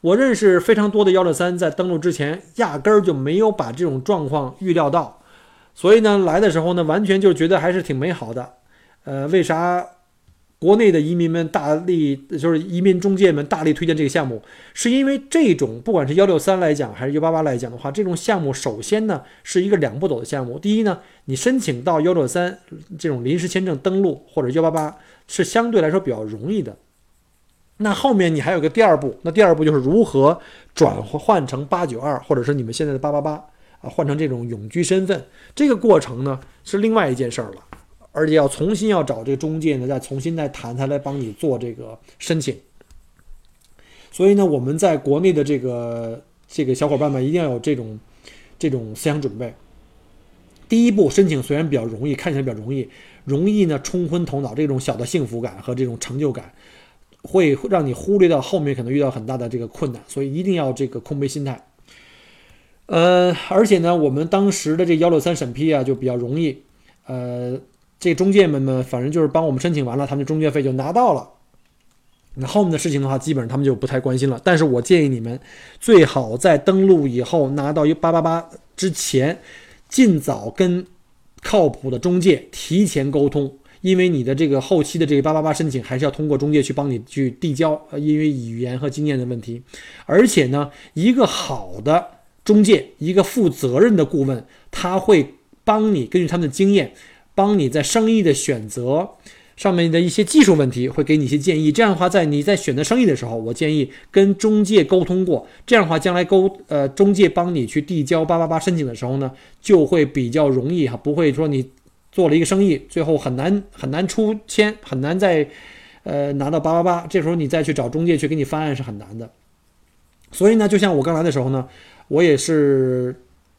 A: 我认识非常多的幺六三，在登陆之前压根儿就没有把这种状况预料到。所以呢，来的时候呢，完全就觉得还是挺美好的。呃，为啥国内的移民们大力，就是移民中介们大力推荐这个项目？是因为这种不管是幺六三来讲，还是幺八八来讲的话，这种项目首先呢是一个两步走的项目。第一呢，你申请到幺六三这种临时签证登陆或者幺八八是相对来说比较容易的。那后面你还有个第二步，那第二步就是如何转换成八九二，或者是你们现在的八八八。啊，换成这种永居身份，这个过程呢是另外一件事儿了，而且要重新要找这个中介呢，再重新再谈，他来帮你做这个申请。所以呢，我们在国内的这个这个小伙伴们一定要有这种这种思想准备。第一步申请虽然比较容易，看起来比较容易，容易呢冲昏头脑，这种小的幸福感和这种成就感，会让你忽略到后面可能遇到很大的这个困难，所以一定要这个空杯心态。呃，而且呢，我们当时的这幺六三审批啊，就比较容易。呃，这中介们呢，反正就是帮我们申请完了，他们的中介费就拿到了。那后面的事情的话，基本上他们就不太关心了。但是我建议你们最好在登录以后拿到一八八八之前，尽早跟靠谱的中介提前沟通，因为你的这个后期的这个八八八申请还是要通过中介去帮你去递交，因为语言和经验的问题。而且呢，一个好的中介，一个负责任的顾问，他会帮你根据他们的经验，帮你在生意的选择。上面的一些技术问题会给你一些建议，这样的话，在你在选择生意的时候，我建议跟中介沟通过，这样的话，将来沟呃中介帮你去递交八八八申请的时候呢，就会比较容易哈，不会说你做了一个生意，最后很难很难出签，很难再呃拿到八八八，这时候你再去找中介去给你翻案是很难的。所以呢，就像我刚来的时候呢，我也是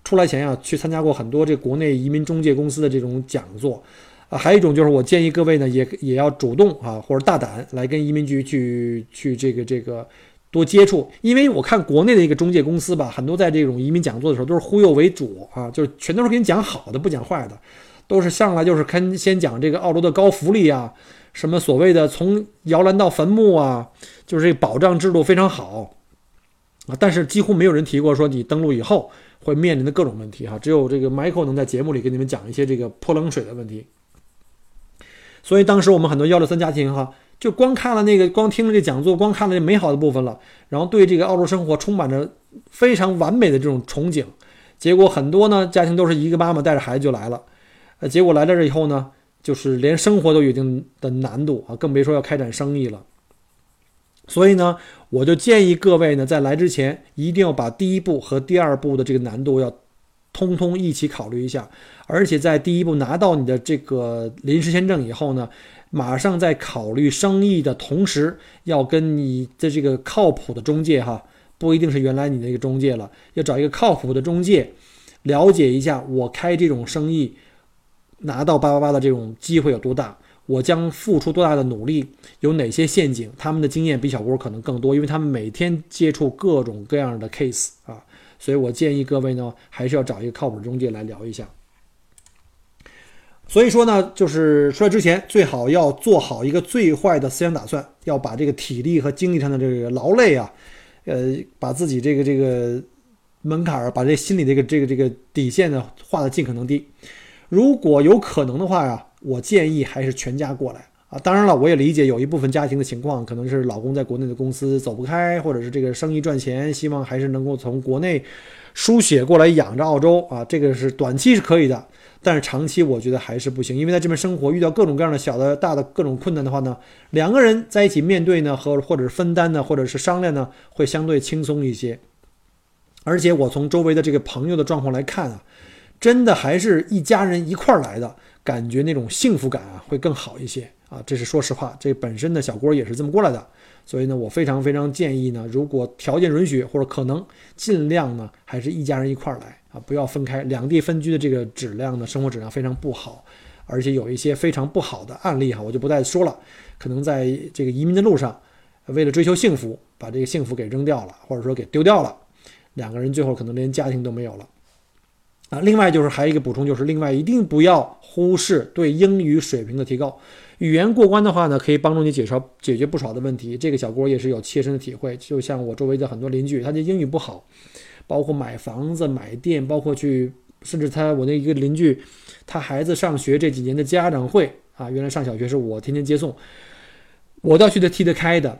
A: 出来前呀去参加过很多这国内移民中介公司的这种讲座。啊，还有一种就是我建议各位呢，也也要主动啊，或者大胆来跟移民局去去这个这个多接触，因为我看国内的一个中介公司吧，很多在这种移民讲座的时候都是忽悠为主啊，就是全都是给你讲好的，不讲坏的，都是上来就是看先讲这个澳洲的高福利啊，什么所谓的从摇篮到坟墓啊，就是这保障制度非常好啊，但是几乎没有人提过说你登陆以后会面临的各种问题哈，只有这个 Michael 能在节目里给你们讲一些这个泼冷水的问题。所以当时我们很多幺六三家庭哈，就光看了那个，光听了这讲座，光看了这美好的部分了，然后对这个澳洲生活充满着非常完美的这种憧憬。结果很多呢家庭都是一个妈妈带着孩子就来了，呃，结果来了这以后呢，就是连生活都有一定的难度啊，更别说要开展生意了。所以呢，我就建议各位呢，在来之前一定要把第一步和第二步的这个难度要。通通一起考虑一下，而且在第一步拿到你的这个临时签证以后呢，马上在考虑生意的同时，要跟你的这个靠谱的中介哈，不一定是原来你那个中介了，要找一个靠谱的中介，了解一下我开这种生意拿到八八八的这种机会有多大，我将付出多大的努力，有哪些陷阱，他们的经验比小郭可能更多，因为他们每天接触各种各样的 case 啊。所以我建议各位呢，还是要找一个靠谱中介来聊一下。所以说呢，就是出来之前最好要做好一个最坏的思想打算，要把这个体力和精力上的这个劳累啊，呃，把自己这个这个门槛儿，把这心里这个这个这个底线呢画的尽可能低。如果有可能的话呀，我建议还是全家过来。啊，当然了，我也理解有一部分家庭的情况，可能是老公在国内的公司走不开，或者是这个生意赚钱，希望还是能够从国内输血过来养着澳洲啊。这个是短期是可以的，但是长期我觉得还是不行，因为在这边生活遇到各种各样的小的、大的各种困难的话呢，两个人在一起面对呢，和或者是分担呢，或者是商量呢，会相对轻松一些。而且我从周围的这个朋友的状况来看啊，真的还是一家人一块儿来的，感觉那种幸福感啊会更好一些。啊，这是说实话，这本身的小郭也是这么过来的，所以呢，我非常非常建议呢，如果条件允许或者可能，尽量呢还是一家人一块儿来啊，不要分开。两地分居的这个质量呢，生活质量非常不好，而且有一些非常不好的案例哈，我就不再说了。可能在这个移民的路上，为了追求幸福，把这个幸福给扔掉了，或者说给丢掉了，两个人最后可能连家庭都没有了。啊，另外就是还有一个补充，就是另外一定不要忽视对英语水平的提高。语言过关的话呢，可以帮助你解决解决不少的问题。这个小郭也是有切身的体会。就像我周围的很多邻居，他的英语不好，包括买房子、买店，包括去，甚至他我那一个邻居，他孩子上学这几年的家长会啊，原来上小学是我天天接送，我都要去的替他开的。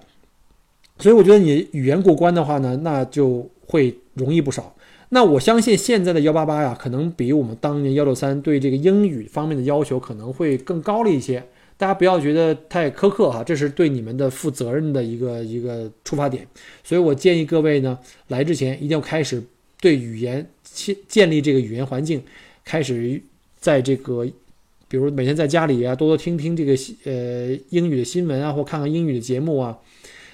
A: 所以我觉得你语言过关的话呢，那就会容易不少。那我相信现在的幺八八呀，可能比我们当年幺六三对这个英语方面的要求可能会更高了一些。大家不要觉得太苛刻哈，这是对你们的负责任的一个一个出发点。所以我建议各位呢，来之前一定要开始对语言建建立这个语言环境，开始在这个，比如每天在家里啊，多多听听这个呃英语的新闻啊，或看看英语的节目啊。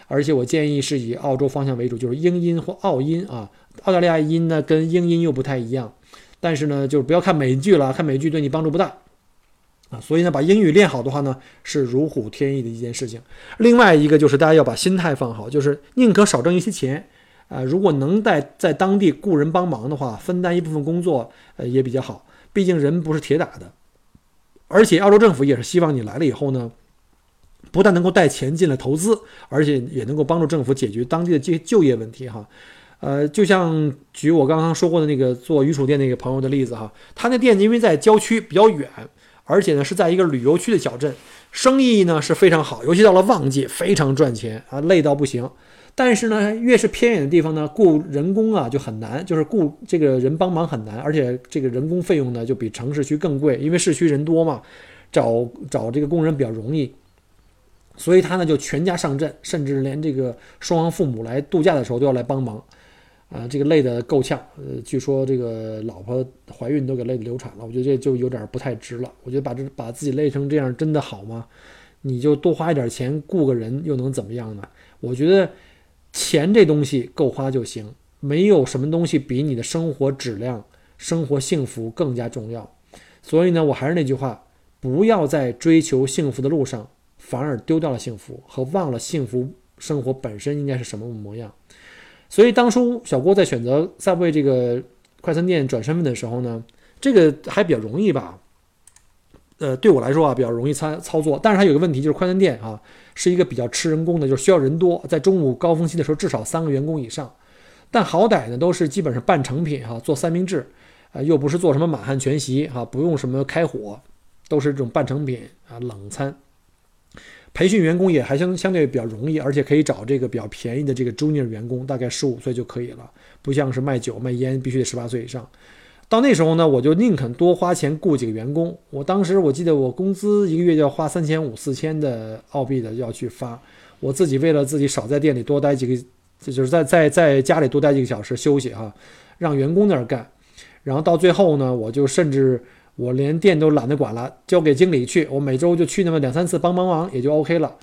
A: 而且我建议是以澳洲方向为主，就是英音或澳音啊。澳大利亚音呢跟英音又不太一样，但是呢，就是不要看美剧了，看美剧对你帮助不大啊。所以呢，把英语练好的话呢，是如虎添翼的一件事情。另外一个就是大家要把心态放好，就是宁可少挣一些钱啊，如果能在在当地雇人帮忙的话，分担一部分工作，呃也比较好。毕竟人不是铁打的，而且澳洲政府也是希望你来了以后呢。不但能够带钱进来投资，而且也能够帮助政府解决当地的这些就业问题哈。呃，就像举我刚刚说过的那个做鱼薯店那个朋友的例子哈，他那店因为在郊区比较远，而且呢是在一个旅游区的小镇，生意呢是非常好，尤其到了旺季非常赚钱啊，累到不行。但是呢，越是偏远的地方呢，雇人工啊就很难，就是雇这个人帮忙很难，而且这个人工费用呢就比城市区更贵，因为市区人多嘛，找找这个工人比较容易，所以他呢就全家上阵，甚至连这个双方父母来度假的时候都要来帮忙，啊，这个累得够呛。呃，据说这个老婆怀孕都给累得流产了，我觉得这就有点不太值了。我觉得把这把自己累成这样真的好吗？你就多花一点钱雇个人又能怎么样呢？我觉得。钱这东西够花就行，没有什么东西比你的生活质量、生活幸福更加重要。所以呢，我还是那句话，不要在追求幸福的路上，反而丢掉了幸福和忘了幸福生活本身应该是什么模样。所以当初小郭在选择 Subway 这个快餐店转身份的时候呢，这个还比较容易吧。呃，对我来说啊，比较容易操操作，但是它有个问题，就是快餐店啊，是一个比较吃人工的，就是需要人多，在中午高峰期的时候，至少三个员工以上。但好歹呢，都是基本上半成品哈，做三明治，啊，又不是做什么满汉全席哈，不用什么开火，都是这种半成品啊，冷餐。培训员工也还相相对比较容易，而且可以找这个比较便宜的这个 junior 员工，大概十五岁就可以了，不像是卖酒卖烟，必须得十八岁以上。到那时候呢，我就宁肯多花钱雇几个员工。我当时我记得我工资一个月就要花三千五四千的澳币的要去发，我自己为了自己少在店里多待几个，就是在在在家里多待几个小时休息哈，让员工那儿干。然后到最后呢，我就甚至我连店都懒得管了，交给经理去。我每周就去那么两三次帮帮忙也就 OK 了。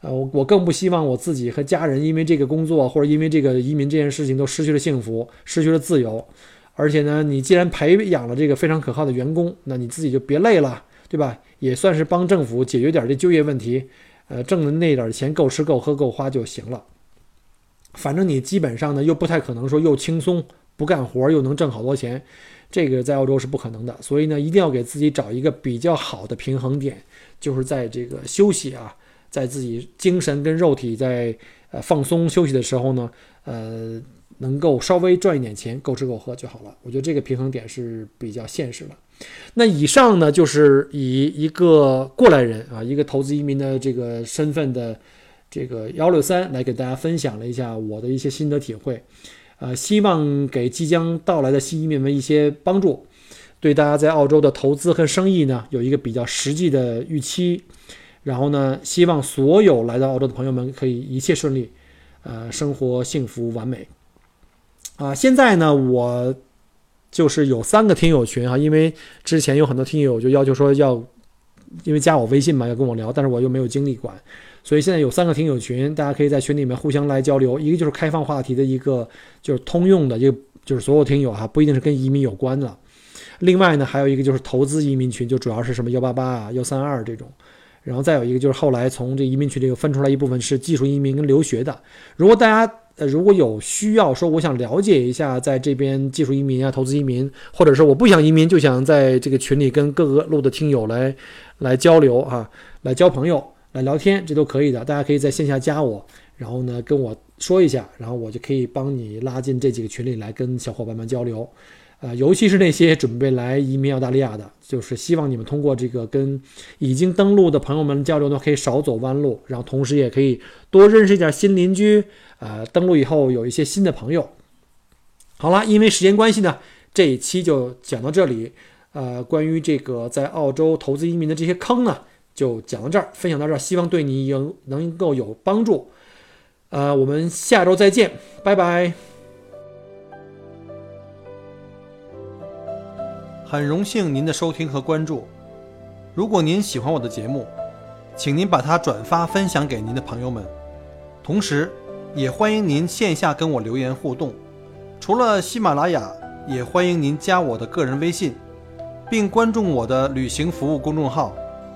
A: 呃，我我更不希望我自己和家人因为这个工作或者因为这个移民这件事情都失去了幸福，失去了自由。而且呢，你既然培养了这个非常可靠的员工，那你自己就别累了，对吧？也算是帮政府解决点这就业问题，呃，挣的那点钱够吃够喝够花就行了。反正你基本上呢，又不太可能说又轻松不干活又能挣好多钱，这个在澳洲是不可能的。所以呢，一定要给自己找一个比较好的平衡点，就是在这个休息啊，在自己精神跟肉体在呃放松休息的时候呢，呃。能够稍微赚一点钱，够吃够喝就好了。我觉得这个平衡点是比较现实的。那以上呢，就是以一个过来人啊，一个投资移民的这个身份的这个幺六三来给大家分享了一下我的一些心得体会，呃，希望给即将到来的新移民们一些帮助，对大家在澳洲的投资和生意呢有一个比较实际的预期。然后呢，希望所有来到澳洲的朋友们可以一切顺利，呃，生活幸福完美。啊，现在呢，我就是有三个听友群啊，因为之前有很多听友就要求说要，因为加我微信嘛，要跟我聊，但是我又没有精力管，所以现在有三个听友群，大家可以在群里面互相来交流。一个就是开放话题的一个，就是通用的，就就是所有听友哈，不一定是跟移民有关的。另外呢，还有一个就是投资移民群，就主要是什么幺八八啊、幺三二这种。然后再有一个就是后来从这移民群里又分出来一部分是技术移民跟留学的。如果大家呃，如果有需要说，我想了解一下在这边技术移民啊、投资移民，或者是我不想移民，就想在这个群里跟各个路的听友来来交流啊，来交朋友、来聊天，这都可以的。大家可以在线下加我，然后呢跟我说一下，然后我就可以帮你拉进这几个群里来跟小伙伴们交流。呃，尤其是那些准备来移民澳大利亚的，就是希望你们通过这个跟已经登陆的朋友们交流呢，可以少走弯路，然后同时也可以多认识一点新邻居。呃，登录以后有一些新的朋友。好了，因为时间关系呢，这一期就讲到这里。呃，关于这个在澳洲投资移民的这些坑呢，就讲到这儿，分享到这儿，希望对你有能够有帮助。呃，我们下周再见，拜拜。很荣幸您的收听和关注。如果您喜欢我的节目，请您把它转发分享给您的朋友们，同时。也欢迎您线下跟我留言互动，除了喜马拉雅，也欢迎您加我的个人微信，并关注我的旅行服务公众号“